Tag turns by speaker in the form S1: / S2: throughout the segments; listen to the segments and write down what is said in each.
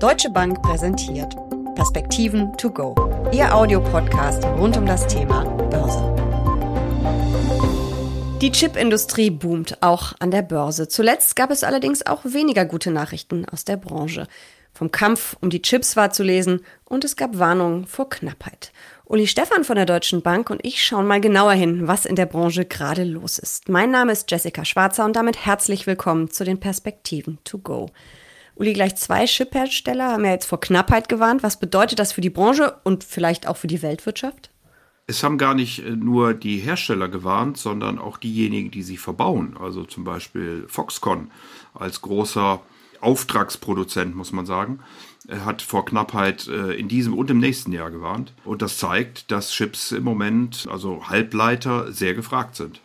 S1: Deutsche Bank präsentiert Perspektiven to go. Ihr Audiopodcast rund um das Thema Börse. Die Chipindustrie boomt auch an der Börse. Zuletzt gab es allerdings auch weniger gute Nachrichten aus der Branche. Vom Kampf um die Chips war zu lesen und es gab Warnungen vor Knappheit. Uli Stefan von der Deutschen Bank und ich schauen mal genauer hin, was in der Branche gerade los ist. Mein Name ist Jessica Schwarzer und damit herzlich willkommen zu den Perspektiven to go. Uli, gleich zwei Chiphersteller haben ja jetzt vor Knappheit gewarnt. Was bedeutet das für die Branche und vielleicht auch für die Weltwirtschaft?
S2: Es haben gar nicht äh, nur die Hersteller gewarnt, sondern auch diejenigen, die sie verbauen. Also zum Beispiel Foxconn als großer Auftragsproduzent, muss man sagen hat vor Knappheit äh, in diesem und im nächsten Jahr gewarnt. Und das zeigt, dass Chips im Moment, also Halbleiter, sehr gefragt sind.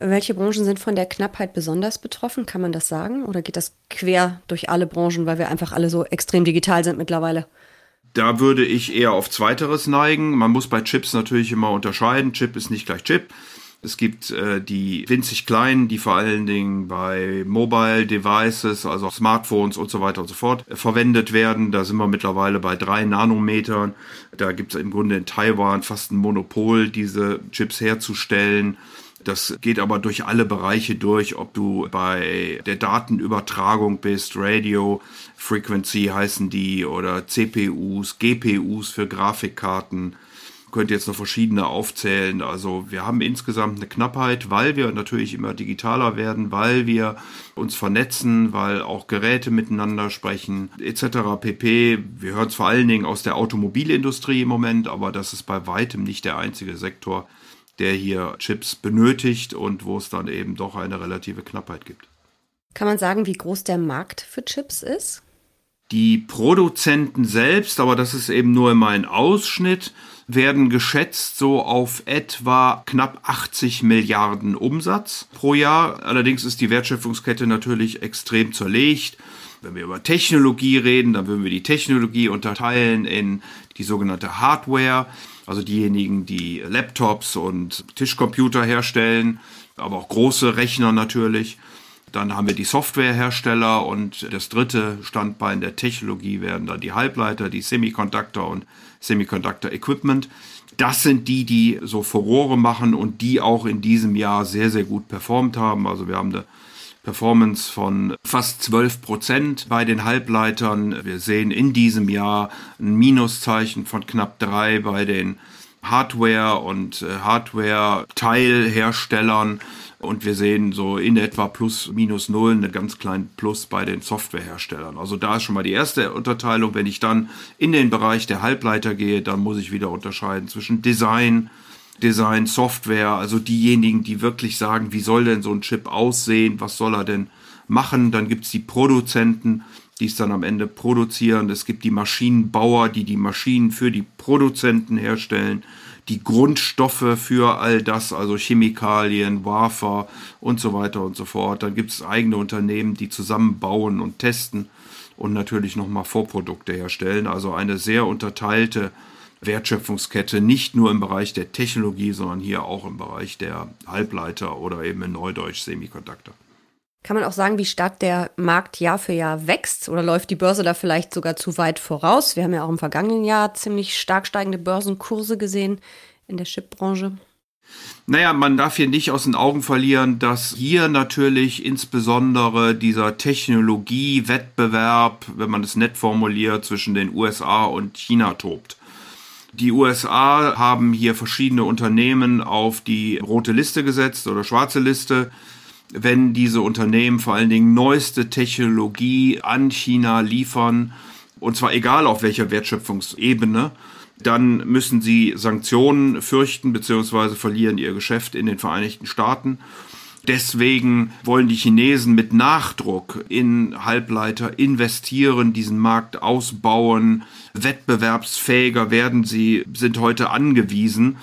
S1: Welche Branchen sind von der Knappheit besonders betroffen? Kann man das sagen? Oder geht das quer durch alle Branchen, weil wir einfach alle so extrem digital sind mittlerweile?
S2: Da würde ich eher auf Zweiteres neigen. Man muss bei Chips natürlich immer unterscheiden. Chip ist nicht gleich Chip. Es gibt äh, die winzig kleinen, die vor allen Dingen bei Mobile Devices, also Smartphones und so weiter und so fort, äh, verwendet werden. Da sind wir mittlerweile bei drei Nanometern. Da gibt es im Grunde in Taiwan fast ein Monopol, diese Chips herzustellen. Das geht aber durch alle Bereiche durch, ob du bei der Datenübertragung bist, Radio Frequency heißen die oder CPUs, GPUs für Grafikkarten könnte jetzt noch verschiedene aufzählen. Also wir haben insgesamt eine Knappheit, weil wir natürlich immer digitaler werden, weil wir uns vernetzen, weil auch Geräte miteinander sprechen, etc. pp. Wir hören es vor allen Dingen aus der Automobilindustrie im Moment, aber das ist bei weitem nicht der einzige Sektor, der hier Chips benötigt und wo es dann eben doch eine relative Knappheit gibt.
S1: Kann man sagen, wie groß der Markt für Chips ist?
S2: Die Produzenten selbst, aber das ist eben nur immer ein Ausschnitt, werden geschätzt so auf etwa knapp 80 Milliarden Umsatz pro Jahr. Allerdings ist die Wertschöpfungskette natürlich extrem zerlegt. Wenn wir über Technologie reden, dann würden wir die Technologie unterteilen in die sogenannte Hardware, also diejenigen, die Laptops und Tischcomputer herstellen, aber auch große Rechner natürlich. Dann haben wir die Softwarehersteller und das dritte Standbein der Technologie werden dann die Halbleiter, die Semiconductor und Semiconductor Equipment. Das sind die, die so Furore machen und die auch in diesem Jahr sehr, sehr gut performt haben. Also wir haben eine Performance von fast 12 Prozent bei den Halbleitern. Wir sehen in diesem Jahr ein Minuszeichen von knapp drei bei den Hardware- und äh, Hardware-Teilherstellern. Und wir sehen so in etwa plus minus null eine ganz kleinen Plus bei den Softwareherstellern. Also da ist schon mal die erste Unterteilung. Wenn ich dann in den Bereich der Halbleiter gehe, dann muss ich wieder unterscheiden zwischen Design, Design, Software, also diejenigen, die wirklich sagen, wie soll denn so ein Chip aussehen, was soll er denn machen. Dann gibt's die Produzenten, die es dann am Ende produzieren. Es gibt die Maschinenbauer, die die Maschinen für die Produzenten herstellen die Grundstoffe für all das, also Chemikalien, Wafer und so weiter und so fort. Dann gibt es eigene Unternehmen, die zusammenbauen und testen und natürlich nochmal Vorprodukte herstellen. Also eine sehr unterteilte Wertschöpfungskette, nicht nur im Bereich der Technologie, sondern hier auch im Bereich der Halbleiter oder eben in Neudeutsch Semiconductor.
S1: Kann man auch sagen, wie stark der Markt Jahr für Jahr wächst? Oder läuft die Börse da vielleicht sogar zu weit voraus? Wir haben ja auch im vergangenen Jahr ziemlich stark steigende Börsenkurse gesehen in der Chipbranche.
S2: Naja, man darf hier nicht aus den Augen verlieren, dass hier natürlich insbesondere dieser Technologiewettbewerb, wenn man es nett formuliert, zwischen den USA und China tobt. Die USA haben hier verschiedene Unternehmen auf die rote Liste gesetzt oder schwarze Liste wenn diese Unternehmen vor allen Dingen neueste Technologie an China liefern, und zwar egal auf welcher Wertschöpfungsebene, dann müssen sie Sanktionen fürchten bzw. verlieren ihr Geschäft in den Vereinigten Staaten. Deswegen wollen die Chinesen mit Nachdruck in Halbleiter investieren, diesen Markt ausbauen, wettbewerbsfähiger werden sie, sind heute angewiesen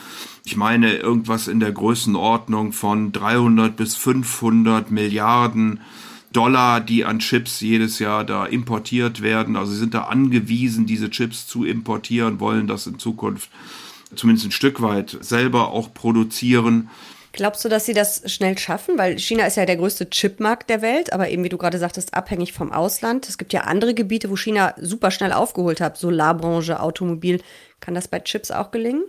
S2: ich meine, irgendwas in der Größenordnung von 300 bis 500 Milliarden Dollar, die an Chips jedes Jahr da importiert werden. Also sie sind da angewiesen, diese Chips zu importieren, wollen das in Zukunft zumindest ein Stück weit selber auch produzieren.
S1: Glaubst du, dass sie das schnell schaffen? Weil China ist ja der größte Chipmarkt der Welt, aber eben wie du gerade sagtest, abhängig vom Ausland. Es gibt ja andere Gebiete, wo China super schnell aufgeholt hat, Solarbranche, Automobil. Kann das bei Chips auch gelingen?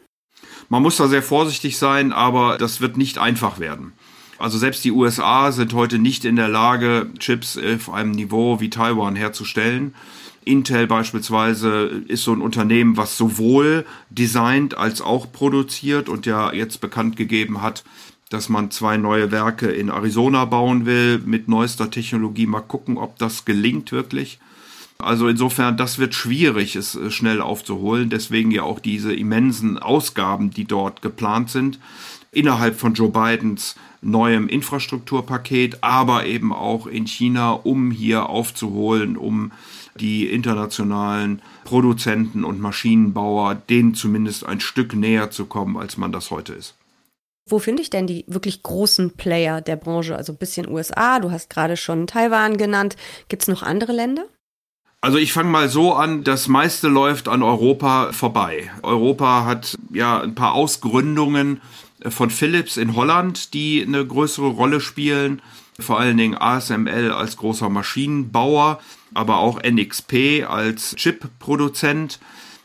S2: Man muss da sehr vorsichtig sein, aber das wird nicht einfach werden. Also selbst die USA sind heute nicht in der Lage, Chips auf einem Niveau wie Taiwan herzustellen. Intel beispielsweise ist so ein Unternehmen, was sowohl designt als auch produziert und ja jetzt bekannt gegeben hat, dass man zwei neue Werke in Arizona bauen will mit neuester Technologie. Mal gucken, ob das gelingt wirklich. Also insofern, das wird schwierig, es äh, schnell aufzuholen. Deswegen ja auch diese immensen Ausgaben, die dort geplant sind, innerhalb von Joe Bidens neuem Infrastrukturpaket, aber eben auch in China, um hier aufzuholen, um die internationalen Produzenten und Maschinenbauer denen zumindest ein Stück näher zu kommen, als man das heute ist.
S1: Wo finde ich denn die wirklich großen Player der Branche? Also ein bisschen USA, du hast gerade schon Taiwan genannt. Gibt es noch andere Länder?
S2: Also ich fange mal so an, das meiste läuft an Europa vorbei. Europa hat ja ein paar Ausgründungen von Philips in Holland, die eine größere Rolle spielen. Vor allen Dingen ASML als großer Maschinenbauer aber auch NXP als Chip-Produzent.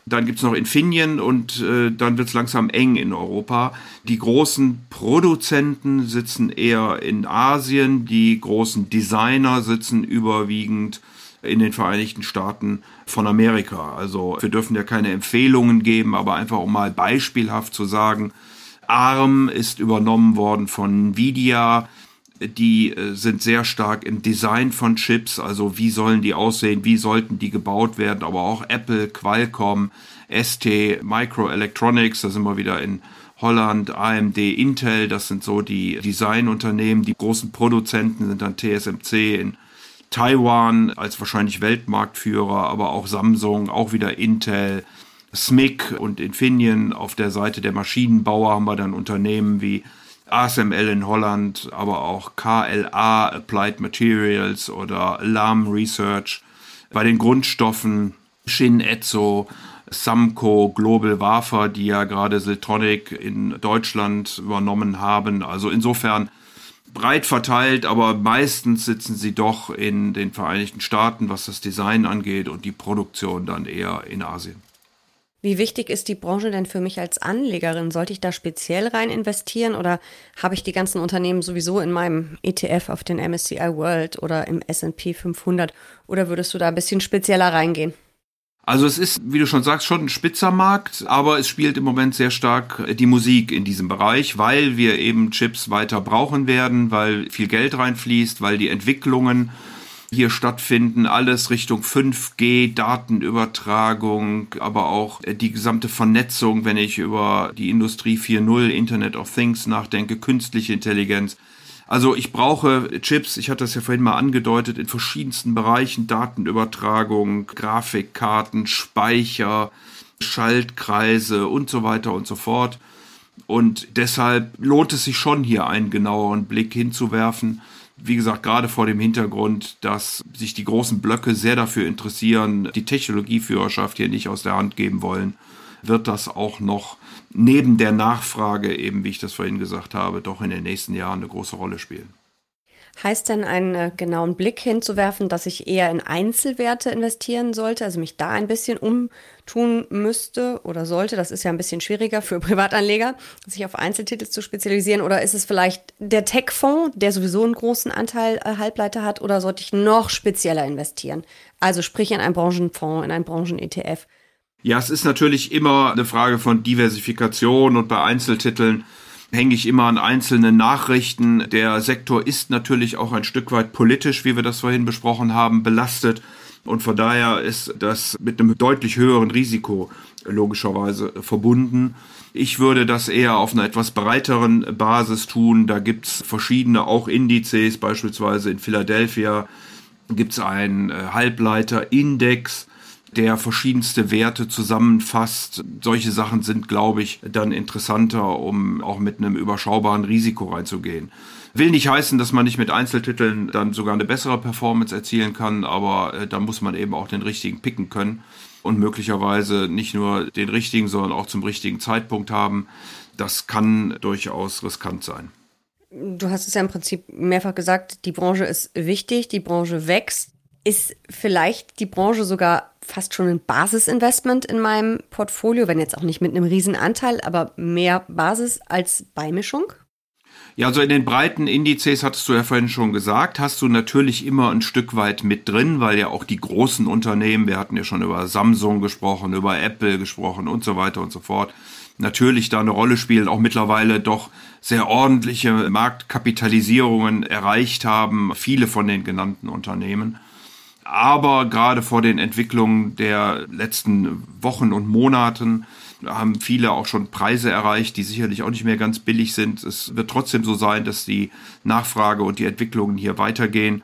S2: Dann gibt's noch Infineon und äh, dann wird's langsam eng in Europa. Die großen Produzenten sitzen eher in Asien, die großen Designer sitzen überwiegend in den Vereinigten Staaten von Amerika. Also wir dürfen ja keine Empfehlungen geben, aber einfach um mal beispielhaft zu sagen, ARM ist übernommen worden von Nvidia, die äh, sind sehr stark im Design von Chips, also wie sollen die aussehen, wie sollten die gebaut werden, aber auch Apple, Qualcomm, ST, Microelectronics, da sind wir wieder in Holland, AMD, Intel, das sind so die Designunternehmen, die großen Produzenten sind dann TSMC in Taiwan als wahrscheinlich Weltmarktführer, aber auch Samsung, auch wieder Intel, SMIC und Infineon. Auf der Seite der Maschinenbauer haben wir dann Unternehmen wie ASML in Holland, aber auch KLA Applied Materials oder Alarm Research. Bei den Grundstoffen Shin Etzo, Samco, Global Wafer, die ja gerade Siltronic in Deutschland übernommen haben. Also insofern breit verteilt, aber meistens sitzen sie doch in den Vereinigten Staaten, was das Design angeht und die Produktion dann eher in Asien.
S1: Wie wichtig ist die Branche denn für mich als Anlegerin? Sollte ich da speziell rein investieren oder habe ich die ganzen Unternehmen sowieso in meinem ETF auf den MSCI World oder im S&P 500 oder würdest du da ein bisschen spezieller reingehen?
S2: Also es ist, wie du schon sagst, schon ein spitzer Markt, aber es spielt im Moment sehr stark die Musik in diesem Bereich, weil wir eben Chips weiter brauchen werden, weil viel Geld reinfließt, weil die Entwicklungen hier stattfinden. Alles Richtung 5G, Datenübertragung, aber auch äh, die gesamte Vernetzung, wenn ich über die Industrie 4.0, Internet of Things nachdenke, künstliche Intelligenz. Also ich brauche Chips, ich hatte das ja vorhin mal angedeutet, in verschiedensten Bereichen, Datenübertragung, Grafikkarten, Speicher, Schaltkreise und so weiter und so fort. Und deshalb lohnt es sich schon hier einen genaueren Blick hinzuwerfen wie gesagt, gerade vor dem Hintergrund, dass sich die großen Blöcke sehr dafür interessieren, die Technologieführerschaft hier nicht aus der Hand geben wollen, wird das auch noch neben der Nachfrage, eben wie ich das vorhin gesagt habe, doch in den nächsten Jahren eine große Rolle spielen.
S1: Heißt denn einen äh, genauen Blick hinzuwerfen, dass ich eher in Einzelwerte investieren sollte, also mich da ein bisschen umtun müsste oder sollte? Das ist ja ein bisschen schwieriger für Privatanleger, sich auf Einzeltitel zu spezialisieren. Oder ist es vielleicht der Tech-Fonds, der sowieso einen großen Anteil äh, Halbleiter hat, oder sollte ich noch spezieller investieren? Also sprich in einen Branchenfonds, in einen Branchen-ETF.
S2: Ja, es ist natürlich immer eine Frage von Diversifikation und bei Einzeltiteln hänge ich immer an einzelnen Nachrichten. Der Sektor ist natürlich auch ein Stück weit politisch, wie wir das vorhin besprochen haben, belastet. Und von daher ist das mit einem deutlich höheren Risiko logischerweise verbunden. Ich würde das eher auf einer etwas breiteren Basis tun. Da gibt's verschiedene auch Indizes, beispielsweise in Philadelphia gibt's einen äh, Halbleiterindex, der verschiedenste Werte zusammenfasst. Solche Sachen sind, glaube ich, dann interessanter, um auch mit einem überschaubaren Risiko reinzugehen. Will nicht heißen, dass man nicht mit Einzeltiteln dann sogar eine bessere Performance erzielen kann, aber äh, da muss man eben auch den richtigen picken können und möglicherweise nicht nur den richtigen, sondern auch zum richtigen Zeitpunkt haben. Das kann durchaus riskant sein.
S1: Du hast es ja im Prinzip mehrfach gesagt, die Branche ist wichtig, die Branche wächst. Ist vielleicht die Branche sogar fast schon ein Basisinvestment in meinem Portfolio, wenn jetzt auch nicht mit einem Riesenanteil, aber mehr Basis als Beimischung?
S2: Ja, also in den breiten Indizes hattest du ja vorhin schon gesagt, hast du natürlich immer ein Stück weit mit drin, weil ja auch die großen Unternehmen, wir hatten ja schon über Samsung gesprochen, über Apple gesprochen und so weiter und so fort, natürlich da eine Rolle spielen, auch mittlerweile doch sehr ordentliche Marktkapitalisierungen erreicht haben, viele von den genannten Unternehmen. Aber gerade vor den Entwicklungen der letzten Wochen und Monaten haben viele auch schon Preise erreicht, die sicherlich auch nicht mehr ganz billig sind. Es wird trotzdem so sein, dass die Nachfrage und die Entwicklungen hier weitergehen.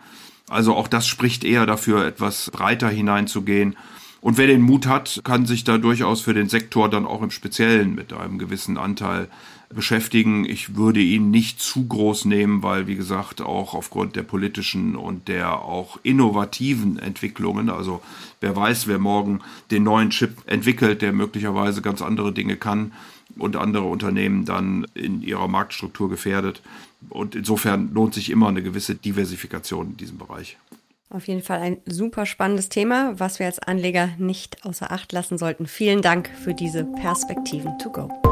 S2: Also auch das spricht eher dafür, etwas breiter hineinzugehen. Und wer den Mut hat, kann sich da durchaus für den Sektor dann auch im Speziellen mit einem gewissen Anteil beschäftigen. Ich würde ihn nicht zu groß nehmen, weil, wie gesagt, auch aufgrund der politischen und der auch innovativen Entwicklungen, also wer weiß, wer morgen den neuen Chip entwickelt, der möglicherweise ganz andere Dinge kann und andere Unternehmen dann in ihrer Marktstruktur gefährdet. Und insofern lohnt sich immer eine gewisse Diversifikation in diesem Bereich.
S1: Auf jeden Fall ein super spannendes Thema, was wir als Anleger nicht außer Acht lassen sollten. Vielen Dank für diese Perspektiven to go.